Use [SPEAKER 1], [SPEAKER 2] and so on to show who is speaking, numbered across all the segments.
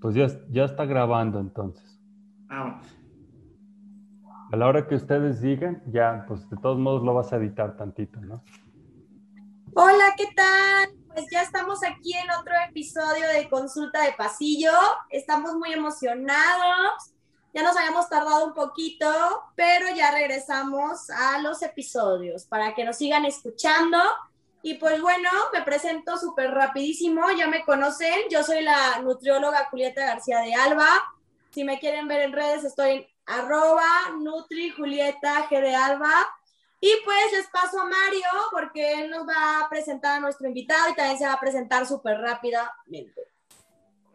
[SPEAKER 1] Pues ya, ya está grabando entonces. Ah. A la hora que ustedes digan, ya, pues de todos modos lo vas a editar tantito, ¿no?
[SPEAKER 2] Hola, ¿qué tal? Pues ya estamos aquí en otro episodio de Consulta de Pasillo. Estamos muy emocionados. Ya nos habíamos tardado un poquito, pero ya regresamos a los episodios para que nos sigan escuchando y pues bueno, me presento súper rapidísimo, ya me conocen, yo soy la nutrióloga Julieta García de Alba. Si me quieren ver en redes, estoy en arroba Nutri Julieta G de Alba. Y pues les paso a Mario porque él nos va a presentar a nuestro invitado y también se va a presentar súper rápidamente.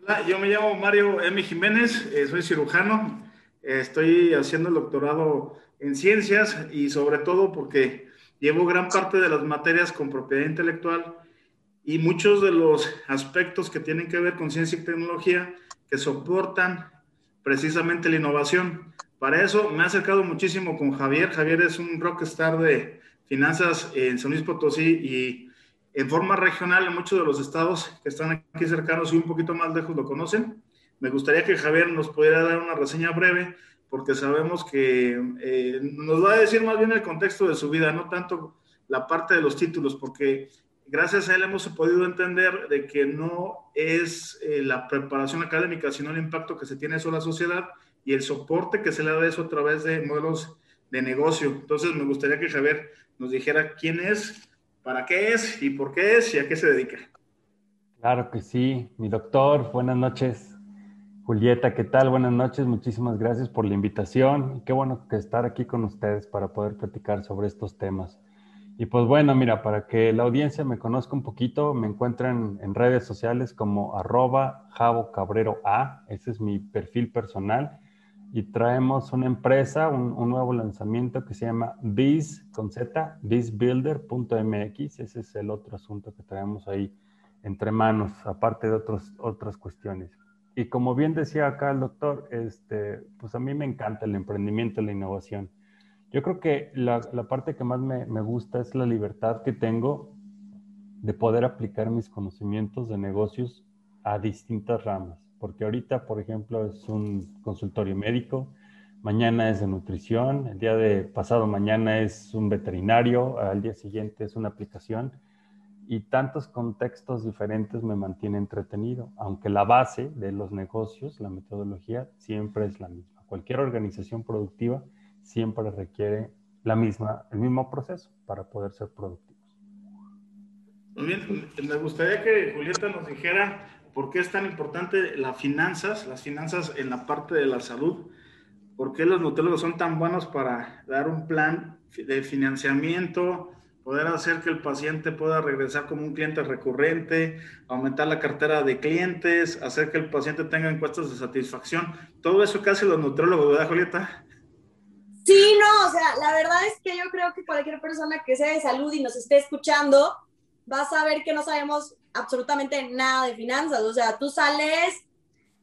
[SPEAKER 3] Hola, yo me llamo Mario M. Jiménez, eh, soy cirujano, estoy haciendo el doctorado en ciencias y sobre todo porque llevo gran parte de las materias con propiedad intelectual y muchos de los aspectos que tienen que ver con ciencia y tecnología que soportan precisamente la innovación. Para eso me he acercado muchísimo con Javier. Javier es un rockstar de finanzas en San Luis Potosí y en forma regional en muchos de los estados que están aquí cercanos y un poquito más lejos lo conocen. Me gustaría que Javier nos pudiera dar una reseña breve porque sabemos que eh, nos va a decir más bien el contexto de su vida, no tanto la parte de los títulos, porque gracias a él hemos podido entender de que no es eh, la preparación académica, sino el impacto que se tiene en la sociedad y el soporte que se le da eso a través de modelos de negocio. Entonces me gustaría que Javier nos dijera quién es, para qué es y por qué es y a qué se dedica.
[SPEAKER 1] Claro que sí, mi doctor, buenas noches. Julieta, ¿qué tal? Buenas noches, muchísimas gracias por la invitación. Qué bueno que estar aquí con ustedes para poder platicar sobre estos temas. Y pues bueno, mira, para que la audiencia me conozca un poquito, me encuentran en redes sociales como arroba Javo Cabrero A, ese es mi perfil personal. Y traemos una empresa, un, nuevo lanzamiento que se llama Biz con Z, bizbuilder.mx. Ese es el otro asunto que traemos ahí entre manos, aparte de otros, otras cuestiones. Y como bien decía acá el doctor, este, pues a mí me encanta el emprendimiento, la innovación. Yo creo que la, la parte que más me, me, gusta es la libertad que tengo de poder aplicar mis conocimientos de negocios a distintas ramas. Porque ahorita, por ejemplo, es un consultorio médico, mañana es de nutrición, el día de pasado mañana es un veterinario, al día siguiente es una aplicación y tantos contextos diferentes me mantiene entretenido, aunque la base de los negocios, la metodología, siempre es la misma. Cualquier organización productiva siempre requiere la misma, el mismo proceso para poder ser productivos.
[SPEAKER 3] Muy bien, me gustaría que Julieta nos dijera por qué es tan importante las finanzas, las finanzas en la parte de la salud, por qué los nutriólogos son tan buenos para dar un plan de financiamiento, poder hacer que el paciente pueda regresar como un cliente recurrente, aumentar la cartera de clientes, hacer que el paciente tenga encuestas de satisfacción. Todo eso casi los nutriólogos, ¿verdad, Julieta?
[SPEAKER 2] Sí, no, o sea, la verdad es que yo creo que cualquier persona que sea de salud y nos esté escuchando va a saber que no sabemos absolutamente nada de finanzas. O sea, tú sales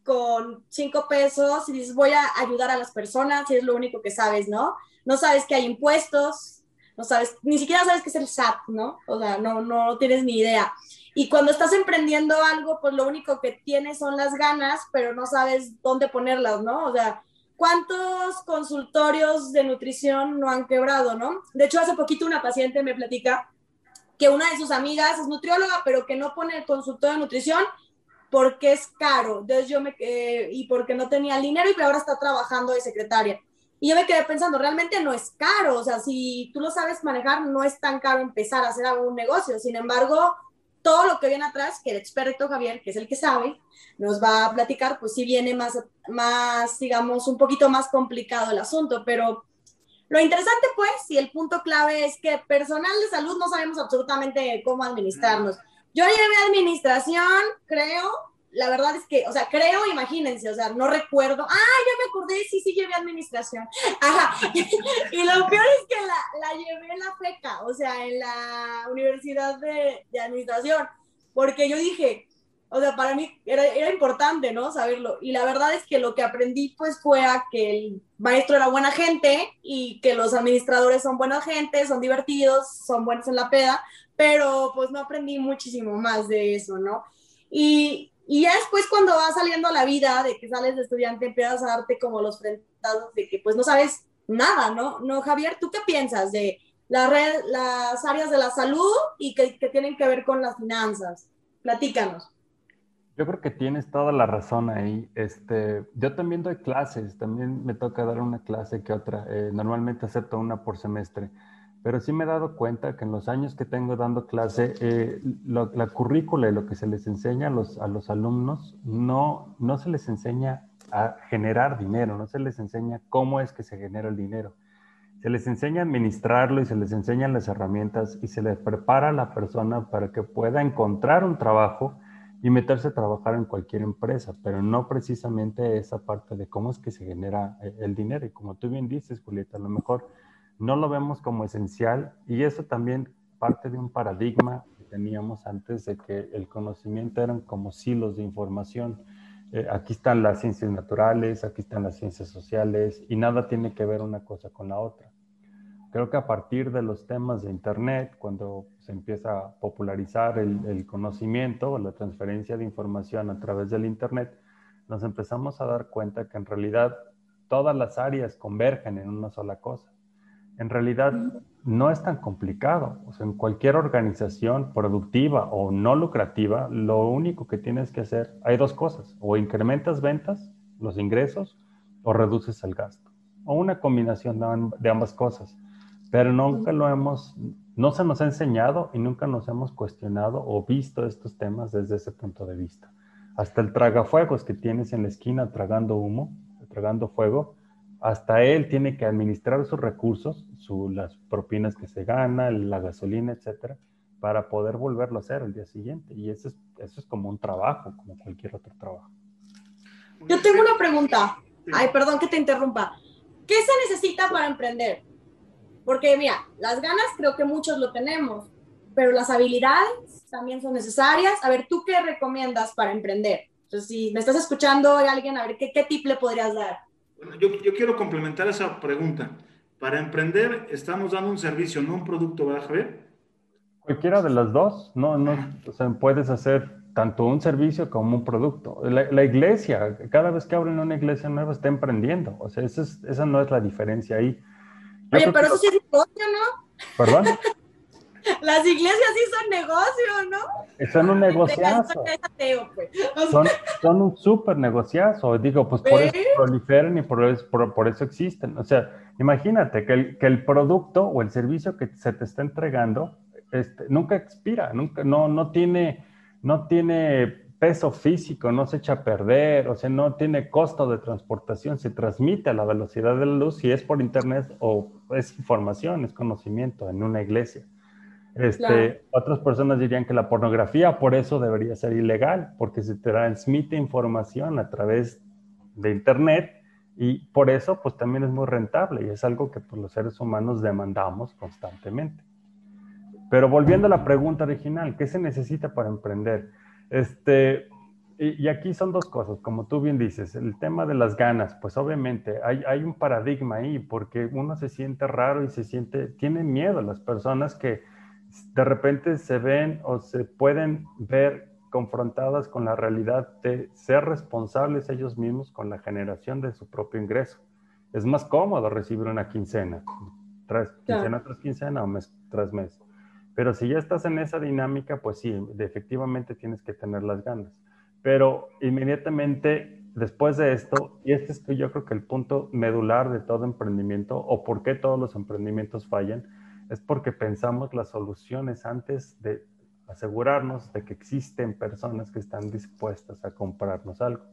[SPEAKER 2] con cinco pesos y dices voy a ayudar a las personas y es lo único que sabes, ¿no? No sabes que hay impuestos, no sabes, ni siquiera sabes qué es el SAT, ¿no? O sea, no, no tienes ni idea. Y cuando estás emprendiendo algo, pues lo único que tienes son las ganas, pero no sabes dónde ponerlas, ¿no? O sea, ¿cuántos consultorios de nutrición no han quebrado, no? De hecho, hace poquito una paciente me platica que una de sus amigas es nutrióloga, pero que no pone el consultorio de nutrición porque es caro. Entonces yo me, eh, y porque no tenía el dinero y que ahora está trabajando de secretaria. Y yo me quedé pensando, realmente no es caro, o sea, si tú lo sabes manejar, no es tan caro empezar a hacer algún negocio. Sin embargo, todo lo que viene atrás, que el experto Javier, que es el que sabe, nos va a platicar, pues sí viene más, más, digamos, un poquito más complicado el asunto, pero lo interesante, pues, y el punto clave es que personal de salud no sabemos absolutamente cómo administrarnos. Yo llevé administración, creo, la verdad es que, o sea, creo, imagínense, o sea, no recuerdo, ah, ya me acordé, sí, sí llevé administración. Ajá. y lo peor es que la, la, llevé en la FECA, o sea, en la Universidad de, de, Administración, porque yo dije, o sea, para mí era, era, importante, ¿no? Saberlo. Y la verdad es que lo que aprendí, pues, fue a que el maestro era buena gente y que los administradores son buena gente, son divertidos, son buenos en la peda, pero pues no aprendí muchísimo más de eso, ¿no? Y, Y ya después cuando vas saliendo a la vida, de que sales de estudiante, empiezas a darte como los frentados de que pues no sabes nada, ¿no? No, Javier, ¿tú qué piensas de la red, las áreas de la salud y que, que tienen que ver con las finanzas? Platícanos.
[SPEAKER 1] Yo creo que tienes toda la razón ahí. Este, yo también doy clases, también me toca dar una clase que otra. Eh, normalmente acepto una por semestre. Pero sí me he dado cuenta que en los años que tengo dando clase, eh, la currícula y lo que se les enseña a los, a los alumnos, no, no se les enseña a generar dinero, no se les enseña cómo es que se genera el dinero. Se les enseña a administrarlo y se les enseñan las herramientas y se les prepara a la persona para que pueda encontrar un trabajo y meterse a trabajar en cualquier empresa, pero no precisamente esa parte de cómo es que se genera eh, el dinero. Y como tú bien dices, Julieta, a lo mejor no lo vemos como esencial y eso también parte de un paradigma que teníamos antes de que el conocimiento eran como silos de información. Eh, aquí están las ciencias naturales, aquí están las ciencias sociales y nada tiene que ver una cosa con la otra. Creo que a partir de los temas de Internet, cuando se empieza a popularizar el, el conocimiento la transferencia de información a través del Internet, nos empezamos a dar cuenta que en realidad todas las áreas convergen en una sola cosa en realidad no es tan complicado. O sea, en cualquier organización productiva o no lucrativa, lo único que tienes que hacer, hay dos cosas, o incrementas ventas, los ingresos, o reduces el gasto, o una combinación de ambas cosas. Pero nunca lo hemos, no se nos ha enseñado y nunca nos hemos cuestionado o visto estos temas desde ese punto de vista. Hasta el tragafuegos que tienes en la esquina tragando humo, tragando fuego, hasta él tiene que administrar sus recursos, las propinas que se gana, la gasolina, etcétera, para poder volverlo a hacer el día siguiente. Y eso es, eso es como un trabajo, como cualquier otro trabajo.
[SPEAKER 2] Yo tengo una pregunta. Ay, perdón que te interrumpa. ¿Qué se necesita para emprender? Porque mira, las ganas creo que muchos lo tenemos, pero las habilidades también son necesarias. A ver, ¿tú qué recomiendas para emprender? Entonces, si me estás escuchando, hay alguien, a ver, ¿qué, qué tip le podrías dar?
[SPEAKER 3] Bueno, yo, yo, quiero complementar esa pregunta. Para emprender estamos dando un servicio, no un producto, ¿verdad, Javier?
[SPEAKER 1] Cualquiera de las dos, no, no, o sea, puedes hacer tanto un servicio como un producto. La, iglesia, cada vez que abren una iglesia nueva está emprendiendo, o sea, esa, es, esa no es la diferencia ahí.
[SPEAKER 2] Oye, pero eso sí es negocio, ¿no?
[SPEAKER 1] ¿Perdón?
[SPEAKER 2] Las iglesias sí son negocio, ¿no?
[SPEAKER 1] Son un negociazo. Pues. Son, son un súper negociazo. Digo, pues por eso proliferan y por eso, por, eso existen. O sea, imagínate que el, que el producto o el servicio que se te está entregando este, nunca expira, nunca, no, no, tiene, no tiene peso físico, no se echa a perder, o sea, no tiene costo de transportación, se transmite a la velocidad de la luz si es por internet o es información, es conocimiento en una iglesia. Este, Otras personas dirían que la pornografía por eso debería ser ilegal, porque se transmite información a través de Internet y por eso pues también es muy rentable y es algo que pues, los seres humanos demandamos constantemente. Pero volviendo a la pregunta original, ¿qué se necesita para emprender? Este, y, y, aquí son dos cosas, como tú bien dices, el tema de las ganas, pues obviamente hay, hay un paradigma ahí, porque uno se siente raro y se siente, tiene miedo las personas que de repente se ven o se pueden ver confrontadas con la realidad de ser responsables ellos mismos con la generación de su propio ingreso. Es más cómodo recibir una quincena, tras quincena tras quincena o mes tras mes. Pero si ya estás en esa dinámica, pues sí, efectivamente tienes que tener las ganas. Pero inmediatamente después de esto, y este es yo creo que el punto medular de todo emprendimiento, o por qué todos los emprendimientos fallan, es porque pensamos las soluciones antes de asegurarnos de que existen personas que están dispuestas a comprarnos algo.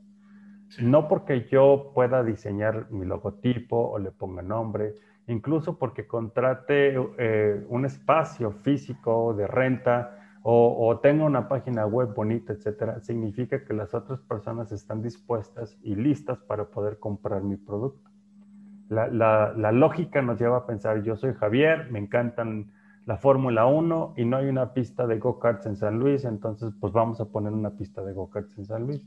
[SPEAKER 1] No porque yo pueda diseñar mi logotipo o le ponga nombre, incluso porque contrate eh, un espacio físico de renta o, o, tenga una página web bonita, etcétera, significa que las otras personas están dispuestas y listas para poder comprar mi producto la, lógica nos lleva a pensar, yo soy Javier, me encantan la Fórmula 1 y no hay una pista de go-karts en San Luis, entonces pues vamos a poner una pista de go-karts en San Luis.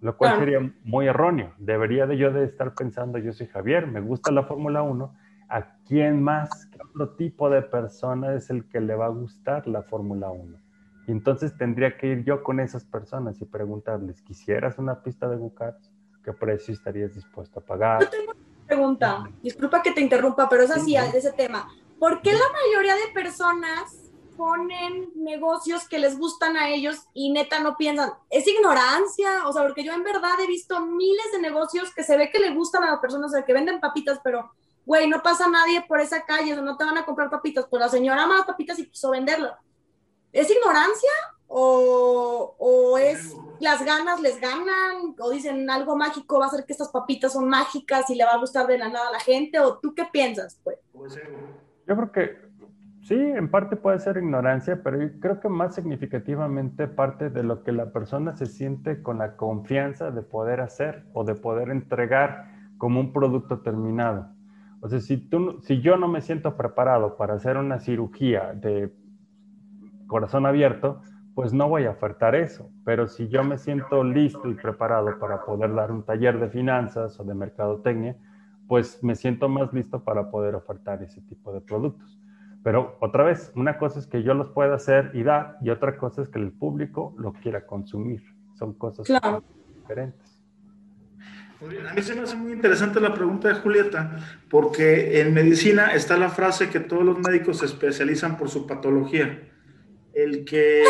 [SPEAKER 1] Lo cual sería muy erróneo. Debería de yo de estar pensando, yo soy Javier, me gusta la Fórmula 1, ¿a quién más, qué otro tipo de persona es el que le va a gustar la Fórmula 1? Y entonces tendría que ir yo con esas personas y preguntarles, ¿quisieras una pista de go-karts? ¿Qué precio estarías dispuesto a pagar?
[SPEAKER 2] Yo tengo una pregunta, disculpa que te interrumpa, pero es así, de ese tema. ¿Por qué la mayoría de personas ponen negocios que les gustan a ellos y neta no piensan, es ignorancia, o sea, porque yo en verdad he visto miles de negocios que se ve que le gustan a las personas, o sea, que venden papitas, pero, güey, no pasa nadie por esa calle, no te van a comprar papitas, pues la señora ama las papitas y quiso venderlas. ¿Es ignorancia o, o es las ganas les ganan o dicen algo mágico va a ser que estas papitas son mágicas y le va a gustar de la nada a la gente o tú qué piensas, pues?
[SPEAKER 1] Yo creo que Sí, en parte puede ser ignorancia, pero creo que más significativamente parte de lo que la persona se siente con la confianza de poder hacer o de poder entregar como un producto terminado. O sea, si, tú, si yo no me siento preparado para hacer una cirugía de corazón abierto, pues no voy a ofertar eso. Pero si yo me siento listo y preparado para poder dar un taller de finanzas o de mercadotecnia, pues me siento más listo para poder ofertar ese tipo de productos. Pero otra vez, una cosa es que yo los pueda hacer y dar, y otra cosa es que el público lo quiera consumir. Son cosas diferentes.
[SPEAKER 3] A mí se me hace muy interesante la pregunta de Julieta, porque en medicina está la frase que todos los médicos se especializan por su patología. El que,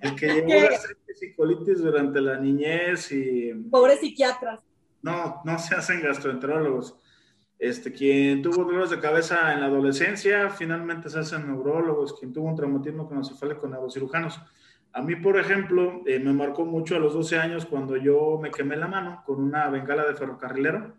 [SPEAKER 3] el que llevó gastritis y colitis durante la niñez y...
[SPEAKER 2] Pobres psiquiatras.
[SPEAKER 3] No, no se hacen gastroenterólogos este, quien tuvo dolores de cabeza en la adolescencia, finalmente se hacen neurólogos, quien tuvo un traumatismo con neurocirujanos. A mí, por ejemplo, eh, me marcó mucho a los 12 años cuando yo me quemé la mano con una bengala de ferrocarrilero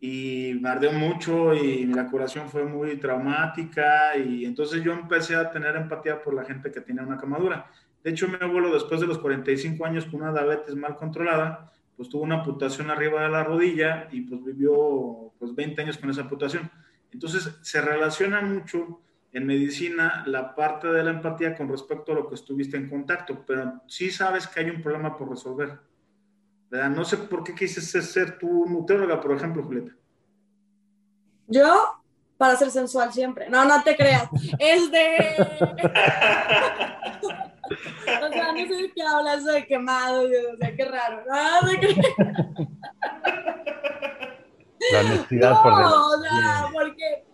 [SPEAKER 3] y me ardió mucho y la curación fue muy traumática y entonces yo empecé a tener empatía por la gente que tenía una quemadura. De hecho, mi abuelo después de los 45 años con una diabetes mal controlada, pues tuvo una amputación arriba de la rodilla y pues vivió pues 20 años con esa amputación. Entonces se relaciona mucho en medicina la parte de la empatía con respecto a lo que estuviste en contacto, pero sí sabes que hay un problema por resolver. ¿Verdad? No sé por qué quisiste ser tu nutrióloga, por ejemplo, Julieta.
[SPEAKER 2] Yo, para ser sensual siempre. No, no te creas. Es de... O sea, no sé de qué hablas de quemado, o sea, qué raro. No, qué...
[SPEAKER 1] La honestidad por
[SPEAKER 2] dentro. o sea, porque,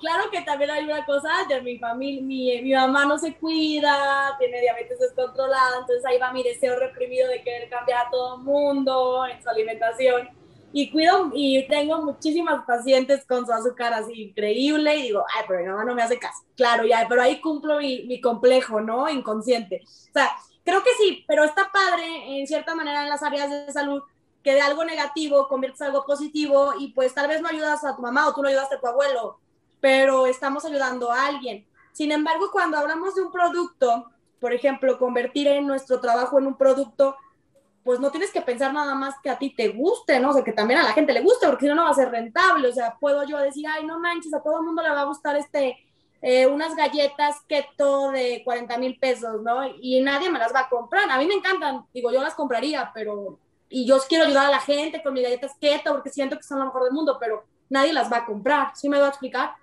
[SPEAKER 2] claro que también hay una cosa de mi familia, mi, mi mamá no se cuida, tiene diabetes descontrolada, entonces ahí va mi deseo reprimido de querer cambiar a todo el mundo en su alimentación y cuido y tengo muchísimas pacientes con su azúcar así increíble y digo, ay, pero mi mamá no me hace caso. Claro, ya, pero ahí cumplo mi, mi, complejo, ¿no? Inconsciente. O sea, creo que sí, pero está padre en cierta manera en las áreas de salud que de algo negativo conviertes algo positivo y pues tal vez no ayudas a tu mamá o tú no ayudaste a tu abuelo, pero estamos ayudando a alguien. Sin embargo, cuando hablamos de un producto, por ejemplo, convertir en nuestro trabajo en un producto, pues no tienes que pensar nada más que a ti te guste, ¿no? O sea, que también a la gente le guste, porque si no, no va a ser rentable. O sea, puedo yo decir, ay, no manches, a todo el mundo le va a gustar este, eh, unas galletas keto de 40 mil pesos, ¿no? Y nadie me las va a comprar. A mí me encantan, digo, yo las compraría, pero, y yo quiero ayudar a la gente con mis galletas keto porque siento que son lo mejor del mundo, pero nadie las va a comprar. ¿Sí me voy a explicar?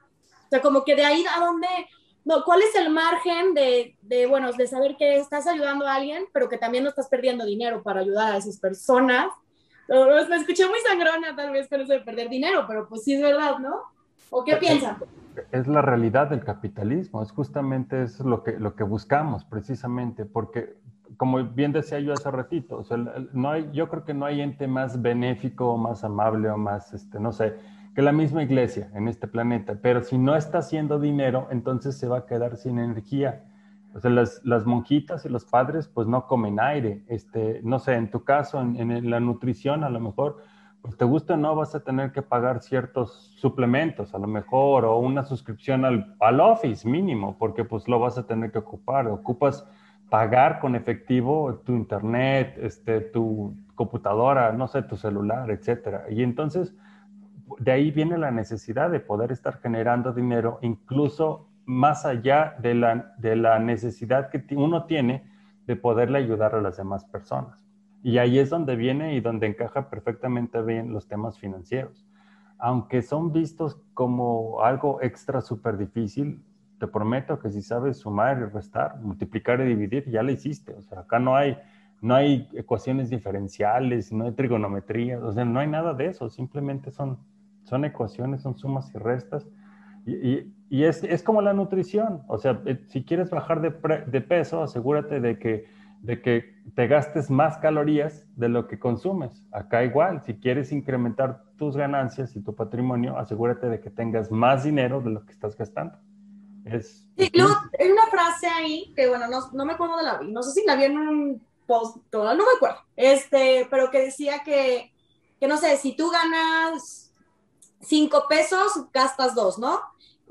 [SPEAKER 2] O sea, como que de ahí a donde no, ¿cuál es el margen de, de, bueno, de saber que estás ayudando a alguien, pero que también no estás perdiendo dinero para ayudar a esas personas? Me escuché muy sangrona tal vez con eso de perder dinero, pero pues sí es verdad, ¿no? ¿O qué piensan?
[SPEAKER 1] Es la realidad del capitalismo, es justamente es lo que, lo que buscamos precisamente, porque como bien decía yo hace ratito, o sea, no hay, yo creo que no hay ente más benéfico, más amable o más, este, no sé, que la misma iglesia en este planeta, pero si no está haciendo dinero, entonces se va a quedar sin energía. O sea, las, las monjitas y los padres pues no comen aire. Este, no sé, en tu caso, en, la nutrición a lo mejor, pues te gusta o no, vas a tener que pagar ciertos suplementos, a lo mejor, o una suscripción al, al Office mínimo, porque pues lo vas a tener que ocupar. Ocupas pagar con efectivo tu internet, este, tu computadora, no sé, tu celular, etcétera. Y entonces de ahí viene la necesidad de poder estar generando dinero, incluso más allá de la, de la necesidad que uno tiene de poderle ayudar a las demás personas. Y ahí es donde viene y donde encaja perfectamente bien los temas financieros. Aunque son vistos como algo extra súper difícil, te prometo que si sabes sumar y restar, multiplicar y dividir, ya lo hiciste. O sea, acá no hay, no hay ecuaciones diferenciales, no hay trigonometría, o sea, no hay nada de eso, simplemente son, son ecuaciones, son sumas y restas. Y, y, es, es, como la nutrición, o sea, eh, si quieres bajar de, de peso, asegúrate de que de que te gastes más calorías de lo que consumes. Acá igual, si quieres incrementar tus ganancias y tu patrimonio, asegúrate de que tengas más dinero de lo que estás gastando.
[SPEAKER 2] Es, sí, hay una frase ahí que, bueno, no, no me acuerdo de la no sé si la vi en un post, no me acuerdo, este, pero que decía que, que no sé, si tú ganas cinco pesos, gastas dos, ¿no?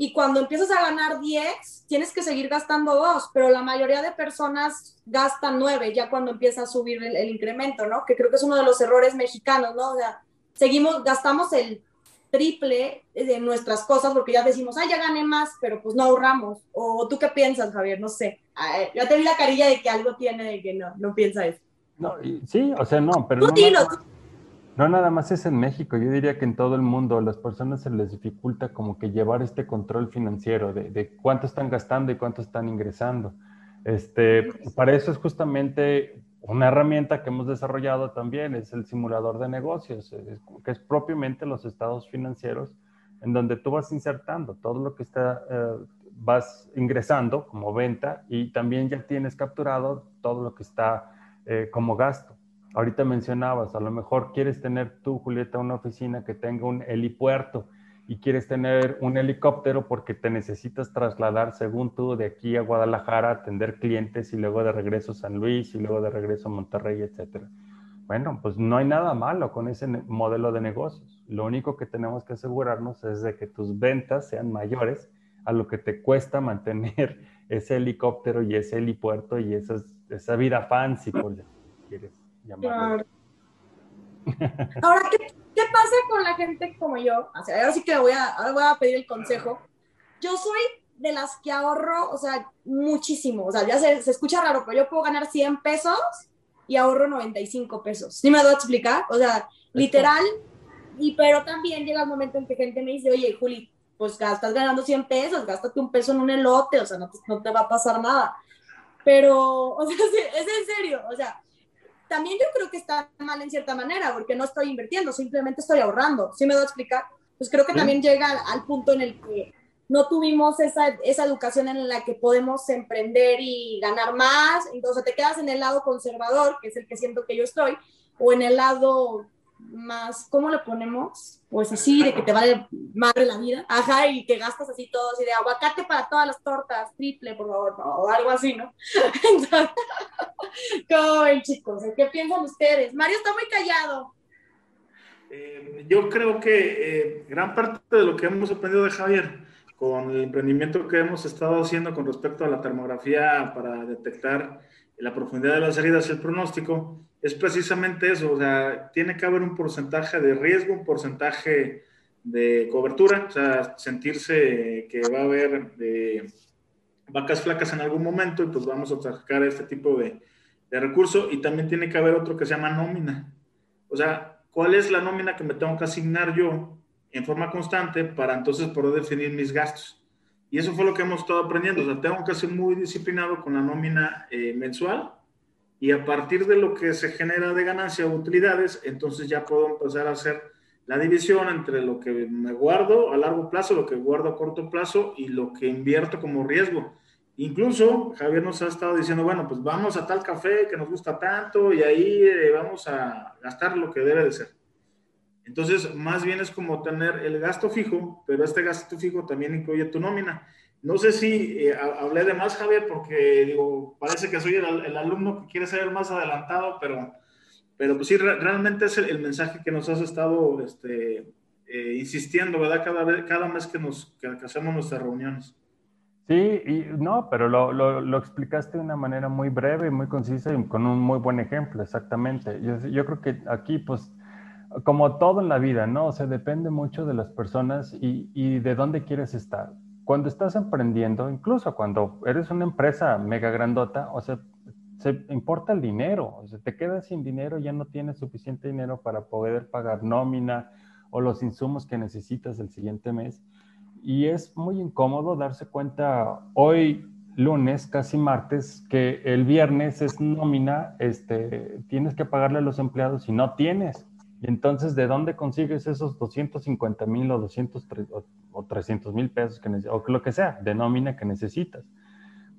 [SPEAKER 2] y cuando empiezas a ganar 10, tienes que seguir gastando 2, pero la mayoría de personas gastan 9 ya cuando empieza a subir el, incremento, ¿no? Que creo que es uno de los errores mexicanos, ¿no? O sea, seguimos, gastamos el triple de nuestras cosas porque ya decimos, ah, ya gané más, pero pues no ahorramos. O tú qué piensas, Javier, no sé. ya te vi la carilla de que algo tiene de que no, no piensa eso.
[SPEAKER 1] No, sí, o sea, no, pero...
[SPEAKER 2] Tú
[SPEAKER 1] no, no, nada más es en México. Yo diría que en todo el mundo a las personas se les dificulta como que llevar este control financiero de, cuánto están gastando y cuánto están ingresando. Este, para eso es justamente una herramienta que hemos desarrollado también, es el simulador de negocios, que es propiamente los estados financieros, en donde tú vas insertando todo lo que está, eh, vas ingresando como venta y también ya tienes capturado todo lo que está eh, como gasto. Ahorita mencionabas, a lo mejor quieres tener tú, Julieta, una oficina que tenga un helipuerto y quieres tener un helicóptero porque te necesitas trasladar, según tú, de aquí a Guadalajara, atender clientes y luego de regreso a San Luis y luego de regreso a Monterrey, etcétera. Bueno, pues no hay nada malo con ese modelo de negocios. Lo único que tenemos que asegurarnos es de que tus ventas sean mayores a lo que te cuesta mantener ese helicóptero y ese helipuerto y esa, vida fancy, por quieres.
[SPEAKER 2] Ahora, ¿qué, pasa con la gente como yo? O sea, ahora sí que voy a, ahora voy a pedir el consejo. Yo soy de las que ahorro, o sea, muchísimo. O sea, ya se, se escucha raro, pero yo puedo ganar 100 pesos y ahorro 95 pesos. ¿Sí me doy a explicar? O sea, literal. Y pero también llega el momento en que gente me dice, oye, Juli, pues estás ganando 100 pesos, gástate un peso en un elote, o sea, no te, no te va a pasar nada. Pero, o sea, es en serio, o sea, también yo creo que está mal en cierta manera, porque no estoy invirtiendo, simplemente estoy ahorrando. ¿Sí me doy a explicar? Pues creo que también llega al, punto en el que no tuvimos esa, esa educación en la que podemos emprender y ganar más, entonces te quedas en el lado conservador, que es el que siento que yo estoy, o en el lado más, ¿cómo le ponemos? Pues así, de que te vale madre la vida, ajá, y que gastas así todo, así de aguacate para todas las tortas, triple, por favor, o algo así, ¿no? Entonces, ¿cómo chicos? ¿Qué piensan ustedes? Mario está muy callado.
[SPEAKER 3] Eh, yo creo que eh, gran parte de lo que hemos aprendido de Javier con el emprendimiento que hemos estado haciendo con respecto a la termografía para detectar la profundidad de las heridas y el pronóstico, es precisamente eso, o sea, tiene que haber un porcentaje de riesgo, un porcentaje de cobertura, o sea, sentirse que va a haber eh, vacas flacas en algún momento y pues vamos a sacar este tipo de, de recurso y también tiene que haber otro que se llama nómina, o sea, ¿cuál es la nómina que me tengo que asignar yo en forma constante para entonces poder definir mis gastos? Y eso fue lo que hemos estado aprendiendo, o sea, tengo que ser muy disciplinado con la nómina eh, mensual y a partir de lo que se genera de ganancia o utilidades, entonces ya puedo empezar a hacer la división entre lo que me guardo a largo plazo, lo que guardo a corto plazo y lo que invierto como riesgo. Incluso Javier nos ha estado diciendo, bueno, pues vamos a tal café que nos gusta tanto y ahí eh, vamos a gastar lo que debe de ser. Entonces, más bien es como tener el gasto fijo, pero este gasto fijo también incluye tu nómina. No sé si eh, hablé de más, Javier, porque digo, parece que soy el, alumno que quiere ser más adelantado, pero, pero pues sí, realmente es el, mensaje que nos has estado este, eh, insistiendo, ¿verdad? Cada, vez, cada mes que, nos, que, hacemos nuestras reuniones.
[SPEAKER 1] Sí, y no, pero lo, lo, explicaste de una manera muy breve, muy concisa y con un muy buen ejemplo, exactamente. Yo, yo creo que aquí, pues, como todo en la vida, ¿no? O sea, depende mucho de las personas y, y de dónde quieres estar cuando estás emprendiendo, incluso cuando eres una empresa mega grandota, o sea, se importa el dinero, o sea, te quedas sin dinero, ya no tienes suficiente dinero para poder pagar nómina o los insumos que necesitas el siguiente mes. Y es muy incómodo darse cuenta hoy lunes, casi martes, que el viernes es nómina, este, tienes que pagarle a los empleados y no tienes. Y entonces, ¿de dónde consigues esos 250 mil o 200 o 300 mil pesos que o lo que sea de nómina que necesitas?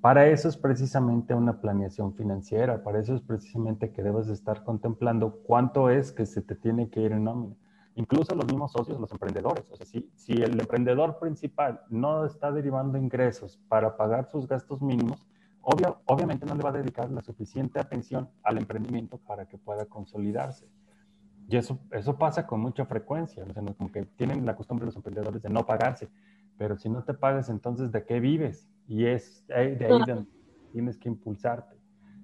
[SPEAKER 1] Para eso es precisamente una planeación financiera, para eso es precisamente que debes estar contemplando cuánto es que se te tiene que ir en nómina. Incluso los mismos socios, los emprendedores. O sea, si, si el emprendedor principal no está derivando ingresos para pagar sus gastos mínimos, obvio, obviamente no le va a dedicar la suficiente atención al emprendimiento para que pueda consolidarse. Y eso, eso pasa con mucha frecuencia. O sea, como que tienen la costumbre los emprendedores de no pagarse. Pero si no te pagas, entonces, ¿de qué vives? Y es de ahí donde tienes que impulsarte.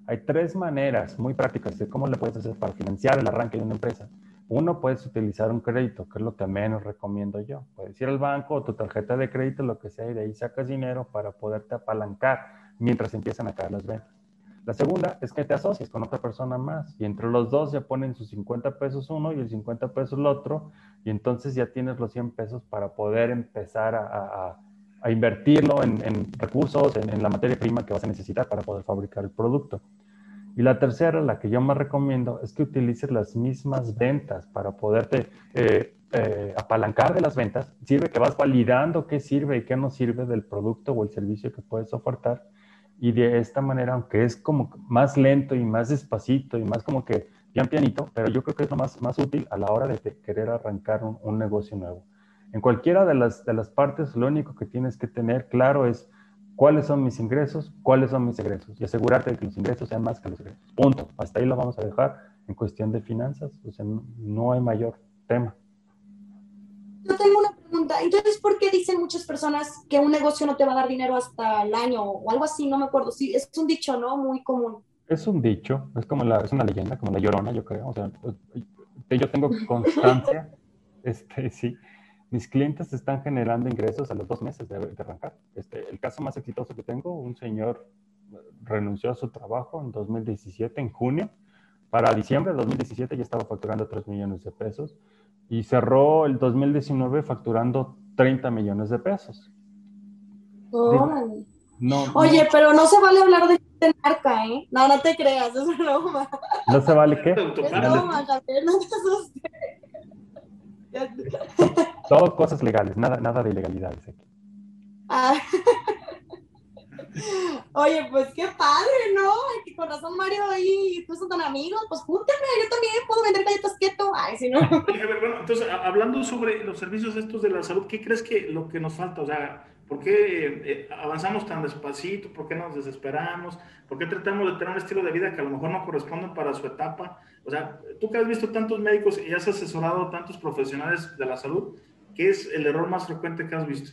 [SPEAKER 1] Hay tres maneras muy prácticas de cómo le puedes hacer para financiar el arranque de una empresa. Uno, puedes utilizar un crédito, que es lo que menos recomiendo yo. Puedes ir al banco o tu tarjeta de crédito, lo que sea, y de ahí sacas dinero para poderte apalancar mientras empiezan a caer las ventas. La segunda es que te asocies con otra persona más y entre los dos ya ponen sus 50 pesos uno y el 50 pesos el otro y entonces ya tienes los 100 pesos para poder empezar a, invertirlo en, recursos, en, la materia prima que vas a necesitar para poder fabricar el producto. Y la tercera, la que yo más recomiendo, es que utilices las mismas ventas para poderte eh, eh, apalancar de las ventas. Sirve que vas validando qué sirve y qué no sirve del producto o el servicio que puedes ofertar y de esta manera, aunque es como más lento y más despacito y más como que pian pianito, pero yo creo que es lo más, más útil a la hora de querer arrancar un, un, negocio nuevo. En cualquiera de las, de las partes, lo único que tienes que tener claro es cuáles son mis ingresos, cuáles son mis egresos y asegurarte de que los ingresos sean más que los egresos. Punto. Hasta ahí lo vamos a dejar en cuestión de finanzas. O sea, no, no hay mayor tema.
[SPEAKER 2] Yo tengo una entonces, ¿por qué dicen muchas personas que un negocio no te va a dar dinero hasta el año o algo así? No me acuerdo. Sí, es un dicho, ¿no? Muy común.
[SPEAKER 1] Es un dicho, es como la, es una leyenda, como la llorona, yo creo. O sea, yo tengo constancia, este, sí. Mis clientes están generando ingresos a los dos meses de, de arrancar. Este, el caso más exitoso que tengo, un señor renunció a su trabajo en 2017, en junio. Para diciembre de 2017 ya estaba facturando 3 millones de pesos y cerró el 2019 facturando 30 millones de pesos.
[SPEAKER 2] No, Oye, pero no se vale hablar de marca, ¿eh? No, no te creas, es broma.
[SPEAKER 1] ¿No se vale qué?
[SPEAKER 2] Es broma, Javier, no te
[SPEAKER 1] asustes. Todo cosas legales, nada, nada de ilegalidades aquí.
[SPEAKER 2] Ah. Oye, pues qué padre, ¿no? Que con razón Mario y tú son tan amigos, pues júntenme, yo también puedo vender galletas keto. Ay, si no.
[SPEAKER 3] bueno, entonces, hablando sobre los servicios estos de la salud, ¿qué crees que lo que nos falta? O sea, ¿por qué eh, avanzamos tan despacito? ¿Por qué nos desesperamos? ¿Por qué tratamos de tener un estilo de vida que a lo mejor no corresponde para su etapa? O sea, tú que has visto tantos médicos y has asesorado a tantos profesionales de la salud, ¿qué es el error más frecuente que has visto?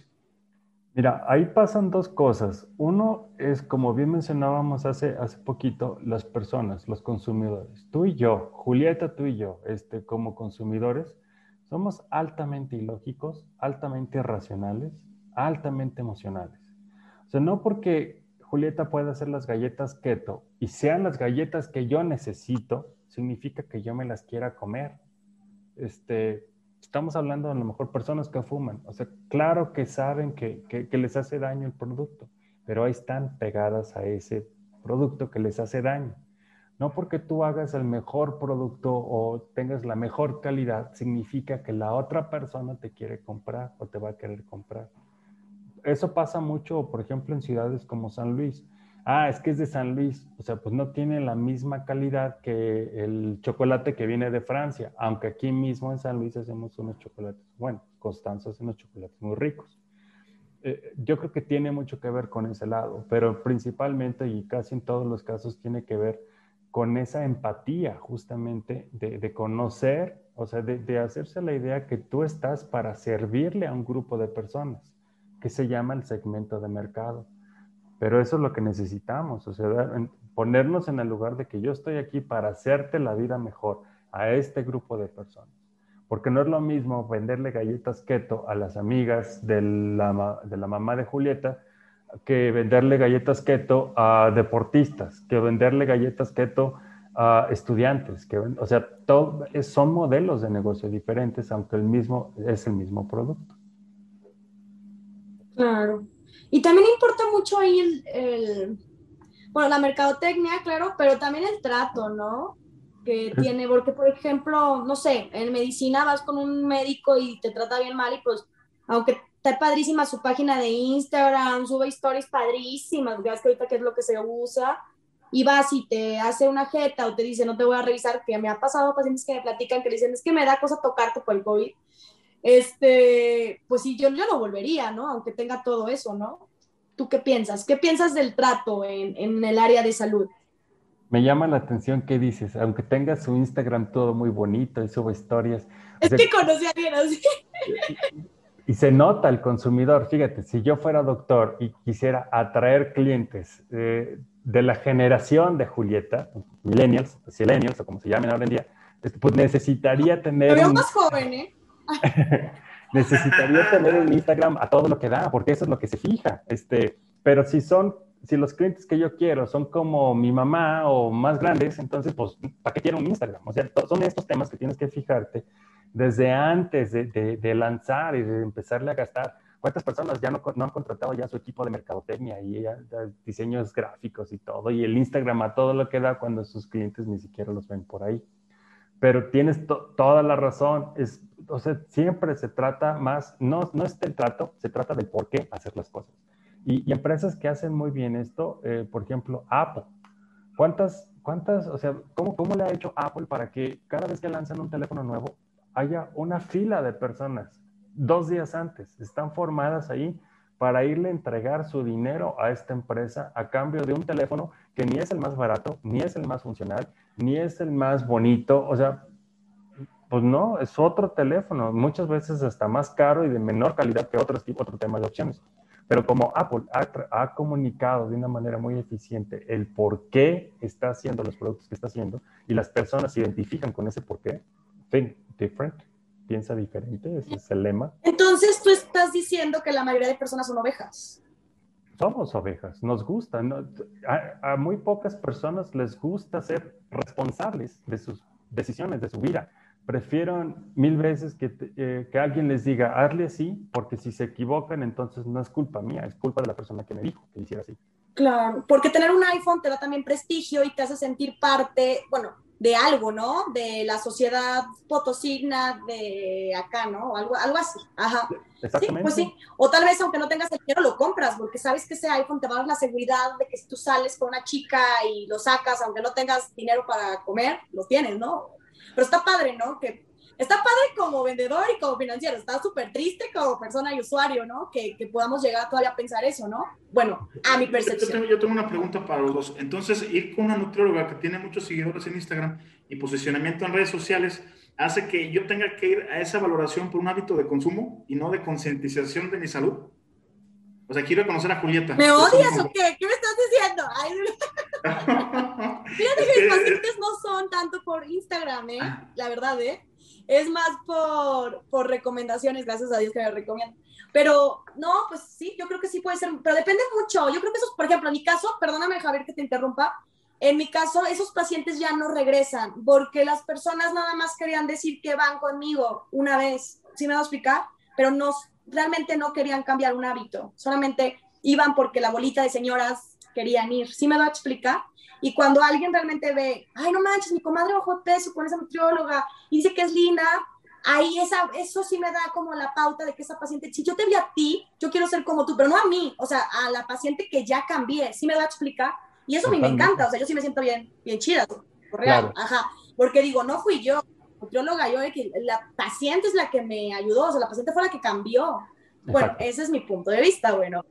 [SPEAKER 1] Mira, ahí pasan dos cosas. Uno es, como bien mencionábamos hace, hace poquito, las personas, los consumidores. Tú y yo, Julieta, tú y yo, este, como consumidores, somos altamente ilógicos, altamente irracionales, altamente emocionales. O sea, no porque Julieta pueda hacer las galletas keto y sean las galletas que yo necesito, significa que yo me las quiera comer. Este, estamos hablando a lo mejor personas que fuman. O sea, claro que saben que, que, les hace daño el producto, pero ahí están pegadas a ese producto que les hace daño. No porque tú hagas el mejor producto o tengas la mejor calidad, significa que la otra persona te quiere comprar o te va a querer comprar. Eso pasa mucho, por ejemplo, en ciudades como San Luis ah, es que es de San Luis, o sea, pues no tiene la misma calidad que el chocolate que viene de Francia, aunque aquí mismo en San Luis hacemos unos chocolates, bueno, Constanza hace unos chocolates muy ricos. Eh, yo creo que tiene mucho que ver con ese lado, pero principalmente y casi en todos los casos tiene que ver con esa empatía justamente de, conocer, o sea, de, de hacerse la idea que tú estás para servirle a un grupo de personas, que se llama el segmento de mercado. Pero eso es lo que necesitamos, o sea, ponernos en el lugar de que yo estoy aquí para hacerte la vida mejor a este grupo de personas. Porque no es lo mismo venderle galletas keto a las amigas de la, de la mamá de Julieta que venderle galletas keto a deportistas, que venderle galletas keto a estudiantes, que, o sea, todo, son modelos de negocio diferentes, aunque el mismo es el mismo producto.
[SPEAKER 2] Claro. Y también importa mucho ahí el, bueno, la mercadotecnia, claro, pero también el trato, ¿no? Que tiene, porque por ejemplo, no sé, en medicina vas con un médico y te trata bien mal y pues, aunque está padrísima su página de Instagram, sube stories padrísimas, veas que ahorita qué es lo que se usa, y vas y te hace una jeta o te dice no te voy a revisar, que me ha pasado pacientes que me platican que le dicen es que me da cosa tocarte por el COVID, este, pues sí, yo, yo no volvería, ¿no? Aunque tenga todo eso, ¿no? ¿Tú qué piensas? ¿Qué piensas del trato en, en el área de salud?
[SPEAKER 1] Me llama la atención que dices, aunque tengas su Instagram todo muy bonito y suba historias.
[SPEAKER 2] Es que conocí a alguien así.
[SPEAKER 1] Y se nota el consumidor. Fíjate, si yo fuera doctor y quisiera atraer clientes eh, de la generación de Julieta, millennials, millennials o como se llamen ahora en día, este, pues necesitaría tener...
[SPEAKER 2] Me más joven, ¿eh?
[SPEAKER 1] necesitaría tener un Instagram a todo lo que da, porque eso es lo que se fija. Este, pero si son, si los clientes que yo quiero son como mi mamá o más grandes, entonces, pues, ¿para qué quiero un Instagram? O sea, son estos temas que tienes que fijarte desde antes de, lanzar y de empezarle a gastar. ¿Cuántas personas ya no, han contratado ya su equipo de mercadotecnia y diseños gráficos y todo? Y el Instagram a todo lo que da cuando sus clientes ni siquiera los ven por ahí. Pero tienes toda la razón. Es, o sea, siempre se trata más, no, no es del trato, se trata del por qué hacer las cosas. Y, empresas que hacen muy bien esto, eh, por ejemplo, Apple. ¿Cuántas, cuántas, o sea, ¿cómo, cómo le ha hecho Apple para que cada vez que lanzan un teléfono nuevo, haya una fila de personas dos días antes. Están formadas ahí para irle a entregar su dinero a esta empresa a cambio de un teléfono que ni es el más barato, ni es el más funcional, ni es el más bonito. O sea, pues no, es otro teléfono, muchas veces hasta más caro y de menor calidad que otros tipos, otro tema de opciones. Pero como Apple ha, ha, comunicado de una manera muy eficiente el por qué está haciendo los productos que está haciendo y las personas se identifican con ese por qué, think different, piensa diferente, ese es el lema.
[SPEAKER 2] Entonces tú estás diciendo que la mayoría de personas son ovejas.
[SPEAKER 1] Somos ovejas, nos gusta. A, muy pocas personas les gusta ser responsables de sus decisiones, de su vida. Prefieren mil veces que, eh, que alguien les diga, hazle así, porque si se equivocan, entonces no es culpa mía, es culpa de la persona que me dijo que hiciera así.
[SPEAKER 2] Claro, porque tener un iPhone te da también prestigio y te hace sentir parte, bueno, de algo, ¿no? De la sociedad fotosigna de acá, ¿no? Algo, algo así. Ajá. Sí, pues sí. O tal vez aunque no tengas el dinero lo compras, porque sabes que ese iPhone te va a dar la seguridad de que si tú sales con una chica y lo sacas, aunque no tengas dinero para comer, lo tienes, ¿no? Pero está padre, ¿no? Que está padre como vendedor y como financiero, está súper triste como persona y usuario, ¿no? Que, que, podamos llegar todavía a pensar eso, ¿no? Bueno, a mi percepción.
[SPEAKER 3] Yo tengo, una pregunta para los dos. Entonces, ir con una nutrióloga que tiene muchos seguidores en Instagram y posicionamiento en redes sociales hace que yo tenga que ir a esa valoración por un hábito de consumo y no de concientización de mi salud. O sea, quiero conocer a Julieta.
[SPEAKER 2] ¿Me odias o qué? ¿Qué me estás diciendo? Fíjate que mis pacientes no son tanto por Instagram, ¿eh? La verdad, ¿eh? Es más por, por recomendaciones, gracias a Dios que me recomiendan. Pero no, pues sí, yo creo que sí puede ser, pero depende mucho. Yo creo que esos, por ejemplo, en mi caso, perdóname Javier que te interrumpa, en mi caso esos pacientes ya no regresan porque las personas nada más querían decir que van conmigo una vez, ¿sí me va a explicar? Pero no, realmente no querían cambiar un hábito, solamente iban porque la bolita de señoras querían ir, ¿sí me va a explicar? Y cuando alguien realmente ve, ay, no manches, mi comadre bajó de peso con esa nutrióloga y dice que es linda, ahí esa, eso sí me da como la pauta de que esa paciente, si yo te vi a ti, yo quiero ser como tú, pero no a mí, o sea, a la paciente que ya cambié, sí me va a explicar. Y eso a mí me encanta, o sea, yo sí me siento bien, bien chida, real, ajá, porque digo, no fui yo, nutrióloga, yo, la paciente es la que me ayudó, o sea, la paciente fue la que cambió. Bueno, ese es mi punto de vista, bueno.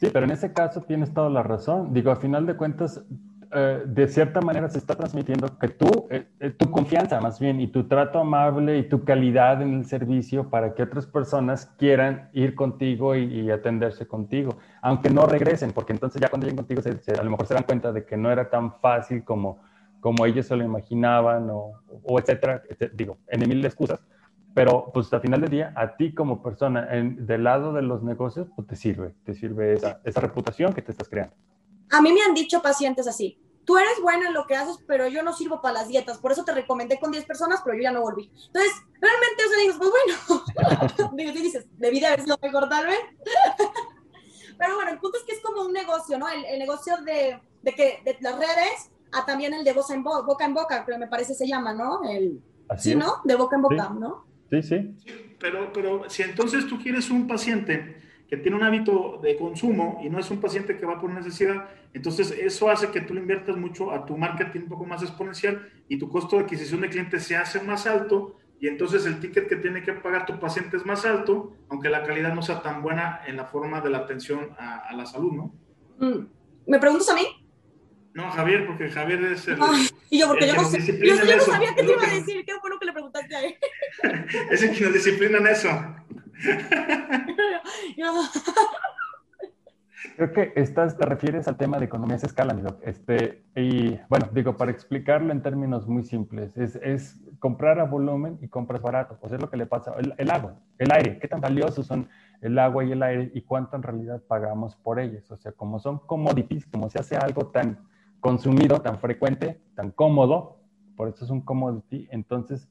[SPEAKER 1] Sí, pero en ese caso tienes toda la razón. Digo, a final de cuentas, eh, de cierta manera se está transmitiendo que tú, eh, eh, tu confianza más bien y tu trato amable y tu calidad en el servicio para que otras personas quieran ir contigo y, atenderse contigo, aunque no regresen, porque entonces ya cuando lleguen contigo a lo mejor se dan cuenta de que no era tan fácil como, como ellos se lo imaginaban o, o etcétera, digo, en mil excusas pero pues al final del día, a ti como persona en, del lado de los negocios, pues te sirve, te sirve esa, esa reputación que te estás creando.
[SPEAKER 2] A mí me han dicho pacientes así, tú eres bueno en lo que haces, pero yo no sirvo para las dietas, por eso te recomendé con 10 personas, pero yo ya no volví. Entonces, realmente, o sea, dices, pues bueno, sí dices, debí de haber sido mejor tal vez. pero bueno, el punto es que es como un negocio, ¿no? El, negocio de, de, que de las redes a también el de boca en boca, boca en boca, que me parece se llama, ¿no? El, sí, ¿no? De boca en boca, ¿no?
[SPEAKER 1] Sí, sí.
[SPEAKER 3] Pero, pero si entonces tú quieres un paciente que tiene un hábito de consumo y no es un paciente que va por necesidad, entonces eso hace que tú le inviertas mucho a tu marketing un poco más exponencial y tu costo de adquisición de clientes se hace más alto y entonces el ticket que tiene que pagar tu paciente es más alto, aunque la calidad no sea tan buena en la forma de la atención a, la salud, ¿no?
[SPEAKER 2] Mm. ¿Me preguntas a mí?
[SPEAKER 3] No, Javier, porque Javier es el.
[SPEAKER 2] y yo, porque yo no, sé, yo, no sabía qué te iba a decir. Qué bueno que le preguntaste a él.
[SPEAKER 3] es el que nos disciplina en eso.
[SPEAKER 1] Creo que estás, te refieres al tema de economías de escala, mi Este, y bueno, digo, para explicarlo en términos muy simples, es, es comprar a volumen y compras barato. Pues es lo que le pasa. El, el, agua, el aire, qué tan valiosos son el agua y el aire y cuánto en realidad pagamos por ellos. O sea, como son commodities, como se hace algo tan consumido, tan frecuente, tan cómodo, por eso es un commodity, entonces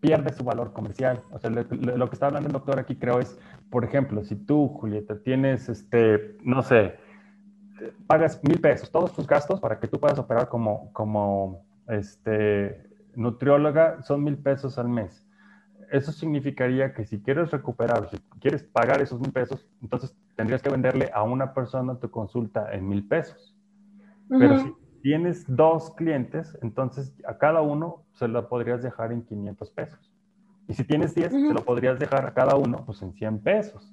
[SPEAKER 1] pierde su valor comercial. O sea, lo, que está hablando el doctor aquí creo es, por ejemplo, si tú, Julieta, tienes, este, no sé, pagas mil pesos, todos tus gastos para que tú puedas operar como, como este, nutrióloga son mil pesos al mes. Eso significaría que si quieres recuperar, si quieres pagar esos mil pesos, entonces tendrías que venderle a una persona tu consulta en mil pesos. Pero si tienes dos clientes, entonces a cada uno se lo podrías dejar en 500 pesos. Y si tienes 10, se lo podrías dejar a cada uno pues, en 100 pesos.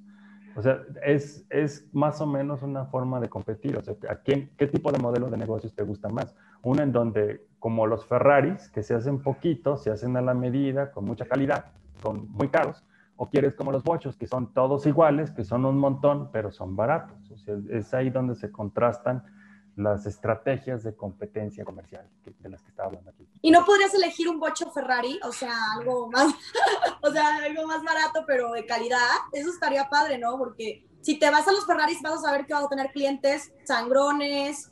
[SPEAKER 1] O sea, es, es más o menos una forma de competir. O sea, ¿a quién, ¿qué tipo de modelo de negocios te gusta más? Una en donde, como los Ferraris, que se hacen poquito, se hacen a la medida, con mucha calidad, son muy caros. O quieres como los bochos, que son todos iguales, que son un montón, pero son baratos. O sea, es ahí donde se contrastan las estrategias de competencia comercial de las que estaba hablando aquí.
[SPEAKER 2] ¿Y no podrías elegir un bocho Ferrari? O sea, algo más, o sea, algo más barato, pero de calidad. Eso estaría padre, ¿no? Porque si te vas a los Ferraris vas a saber que vas a tener clientes sangrones,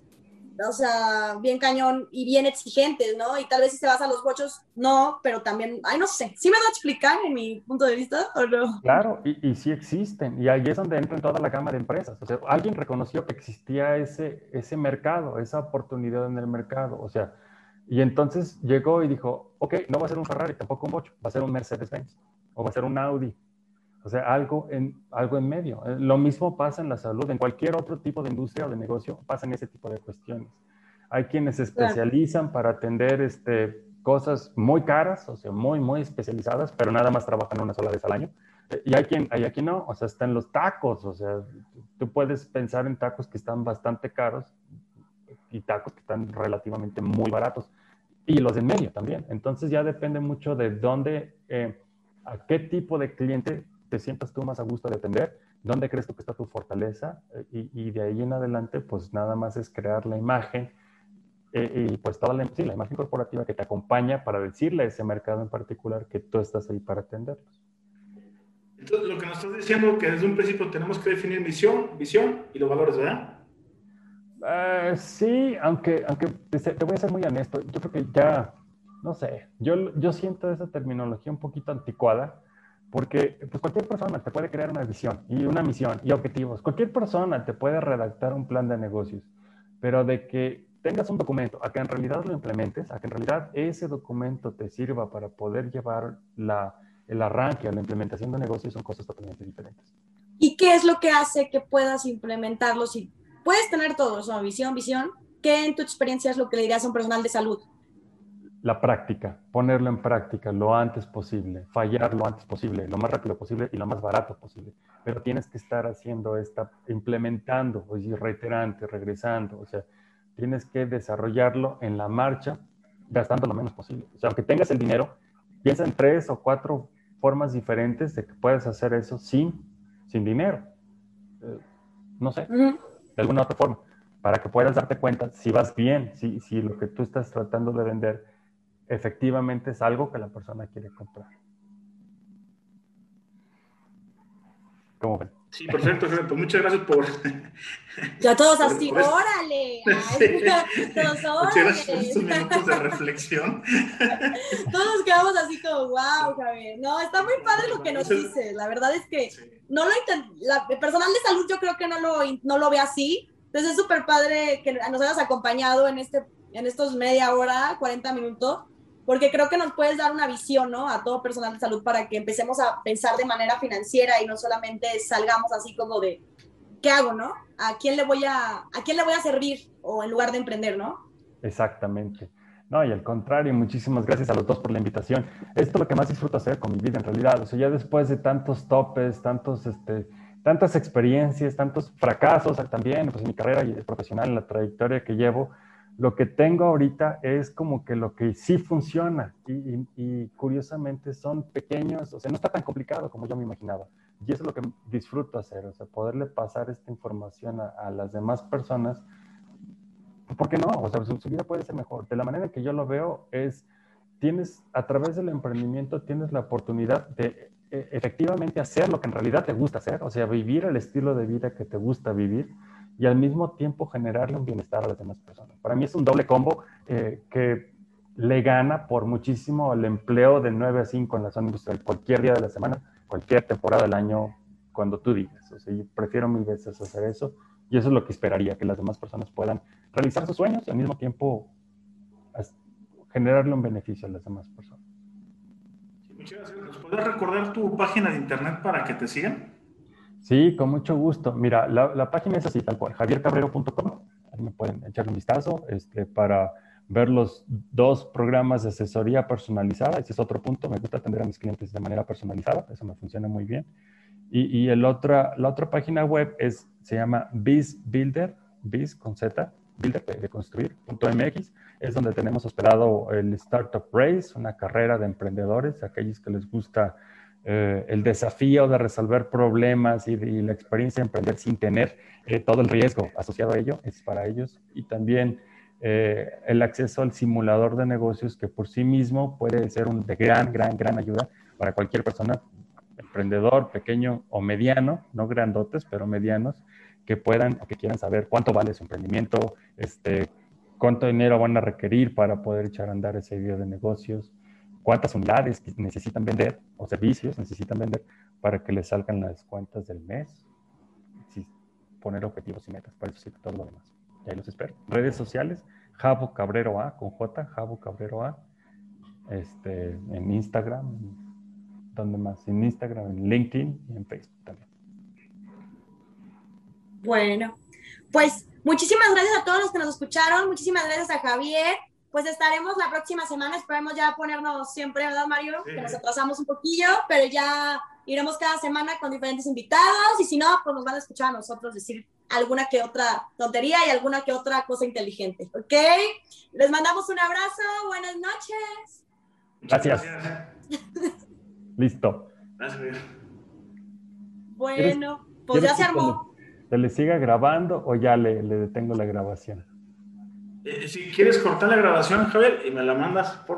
[SPEAKER 2] o sea, bien cañón y bien exigentes, ¿no? Y tal vez si te vas a los bochos, no, pero también, ay, no sé, ¿sí me da a explicar en mi punto de vista o no?
[SPEAKER 1] Claro, y, y sí existen, y ahí es donde entra en toda la gama de empresas. O sea, alguien reconoció que existía ese, ese mercado, esa oportunidad en el mercado, o sea, y entonces llegó y dijo, ok, no va a ser un Ferrari, tampoco un bocho, va a ser un Mercedes-Benz, o va a ser un Audi, o sea, algo en, algo en medio. Eh, lo mismo pasa en la salud, en cualquier otro tipo de industria o de negocio, pasan ese tipo de cuestiones. Hay quienes se especializan para atender este, cosas muy caras, o sea, muy, muy especializadas, pero nada más trabajan una sola vez al año. Eh, y hay quien, hay aquí no, o sea, están los tacos, o sea, tú puedes pensar en tacos que están bastante caros y tacos que están relativamente muy baratos. Y los en medio también. Entonces ya depende mucho de dónde, eh, a qué tipo de cliente te sientas tú más a gusto de atender, dónde crees tú que está tu fortaleza eh, y, de ahí en adelante pues nada más es crear la imagen eh, y pues toda la, sí, la imagen corporativa que te acompaña para decirle a ese mercado en particular que tú estás ahí para atenderlos.
[SPEAKER 3] Entonces, lo que nos estás diciendo que desde un principio tenemos que definir misión, visión y los valores, ¿verdad?
[SPEAKER 1] Uh, sí, aunque, aunque te, voy a ser muy honesto, yo creo que ya, no sé, yo, yo siento esa terminología un poquito anticuada, porque pues, cualquier persona te puede crear una visión y una misión y objetivos. Cualquier persona te puede redactar un plan de negocios, pero de que tengas un documento, a que en realidad lo implementes, a que en realidad ese documento te sirva para poder llevar la, el arranque a la implementación de negocios son cosas totalmente diferentes.
[SPEAKER 2] ¿Y qué es lo que hace que puedas implementarlo? Si puedes tener todo, o visión, visión, ¿qué en tu experiencia es lo que le dirías a un personal de salud?
[SPEAKER 1] La práctica, ponerlo en práctica lo antes posible, fallar lo antes posible, lo más rápido posible y lo más barato posible. Pero tienes que estar haciendo esta, implementando, o sea, reiterante, regresando, o sea, tienes que desarrollarlo en la marcha, gastando lo menos posible. O sea, aunque tengas el dinero, piensa en tres o cuatro formas diferentes de que puedes hacer eso sin, sin dinero. Eh, no sé, de alguna otra forma, para que puedas darte cuenta si vas bien, si, si lo que tú estás tratando de vender efectivamente es algo que la persona quiere comprar. ¿Cómo ven?
[SPEAKER 3] Sí, perfecto, perfecto. Muchas gracias por.
[SPEAKER 2] Ya todos así, órale.
[SPEAKER 3] Todos, órale. Muchas gracias por estos minutos de reflexión.
[SPEAKER 2] Todos quedamos así como, wow, Javier. No, está muy padre lo que nos dices. La verdad es que no lo la, el personal de salud yo creo que no lo, no lo ve así. Entonces es súper padre que nos hayas acompañado en, este, en estos media hora, 40 minutos porque creo que nos puedes dar una visión, ¿no? A todo personal de salud para que empecemos a pensar de manera financiera y no solamente salgamos así como de, ¿qué hago, no? ¿A quién le voy a, a quién le voy a servir o en lugar de emprender, ¿no?
[SPEAKER 1] Exactamente. No, y al contrario, muchísimas gracias a los dos por la invitación. Esto es lo que más disfruto hacer con mi vida en realidad. O sea, ya después de tantos topes, tantos, este, tantas experiencias, tantos fracasos también, pues en mi carrera y profesional, en la trayectoria que llevo, lo que tengo ahorita es como que lo que sí funciona y, curiosamente son pequeños, o sea, no está tan complicado como yo me imaginaba. Y eso es lo que disfruto hacer, o sea, poderle pasar esta información a, las demás personas. ¿Por qué no? O sea, su, vida puede ser mejor. De la manera que yo lo veo es, tienes, a través del emprendimiento, tienes la oportunidad de e, efectivamente hacer lo que en realidad te gusta hacer, o sea, vivir el estilo de vida que te gusta vivir y al mismo tiempo generarle un bienestar a las demás personas. Para mí es un doble combo eh, que le gana por muchísimo el empleo de 9 a 5 en la zona industrial, cualquier día de la semana, cualquier temporada del año, cuando tú digas. O sea, yo prefiero mil veces hacer eso y eso es lo que esperaría, que las demás personas puedan realizar sus sueños y al mismo tiempo generarle un beneficio a las demás personas.
[SPEAKER 3] muchas gracias. ¿Nos puedes recordar tu página de internet para que te sigan?
[SPEAKER 1] Sí, con mucho gusto. Mira, la, página es así, tal cual, javiercabrero.com. Ahí me pueden echar un vistazo este, para ver los dos programas de asesoría personalizada. Ese es otro punto. Me gusta atender a mis clientes de manera personalizada. Eso me funciona muy bien. Y, el otra, la otra página web es, se llama BizBuilder, Biz con Z, Builder de, construir.mx. Es donde tenemos hospedado el Startup Race, una carrera de emprendedores, aquellos que les gusta eh, el desafío de resolver problemas y, la experiencia de emprender sin tener eh, todo el riesgo asociado a ello es para ellos. Y también eh, el acceso al simulador de negocios que por sí mismo puede ser un, de gran, gran, gran ayuda para cualquier persona, emprendedor, pequeño o mediano, no grandotes, pero medianos, que puedan o que quieran saber cuánto vale su emprendimiento, este, cuánto dinero van a requerir para poder echar a andar ese video de negocios, cuántas unidades necesitan vender o servicios necesitan vender para que les salgan las cuentas del mes. Poner objetivos y metas, para eso sí todo lo demás. Y ahí los espero. Redes sociales, Javo Cabrero A, con J, Javo Cabrero A, este, en Instagram, ¿dónde más? En Instagram, en LinkedIn y en Facebook también.
[SPEAKER 2] Bueno, pues muchísimas gracias a todos los que nos escucharon, muchísimas gracias a Javier, pues estaremos la próxima semana, esperemos ya ponernos siempre, ¿verdad, Mario? Que nos atrasamos un poquillo, pero ya iremos cada semana con diferentes invitados y si no, pues nos van a escuchar a nosotros decir alguna que otra tontería y alguna que otra cosa inteligente, ¿ok? Les mandamos un abrazo, buenas noches.
[SPEAKER 1] Gracias. Listo.
[SPEAKER 3] Gracias.
[SPEAKER 2] Bueno, pues ya se armó.
[SPEAKER 1] ¿Se le siga grabando o ya le, le detengo la grabación?
[SPEAKER 3] Eh, si quieres cortar la grabación, Javier, y me la mandas, por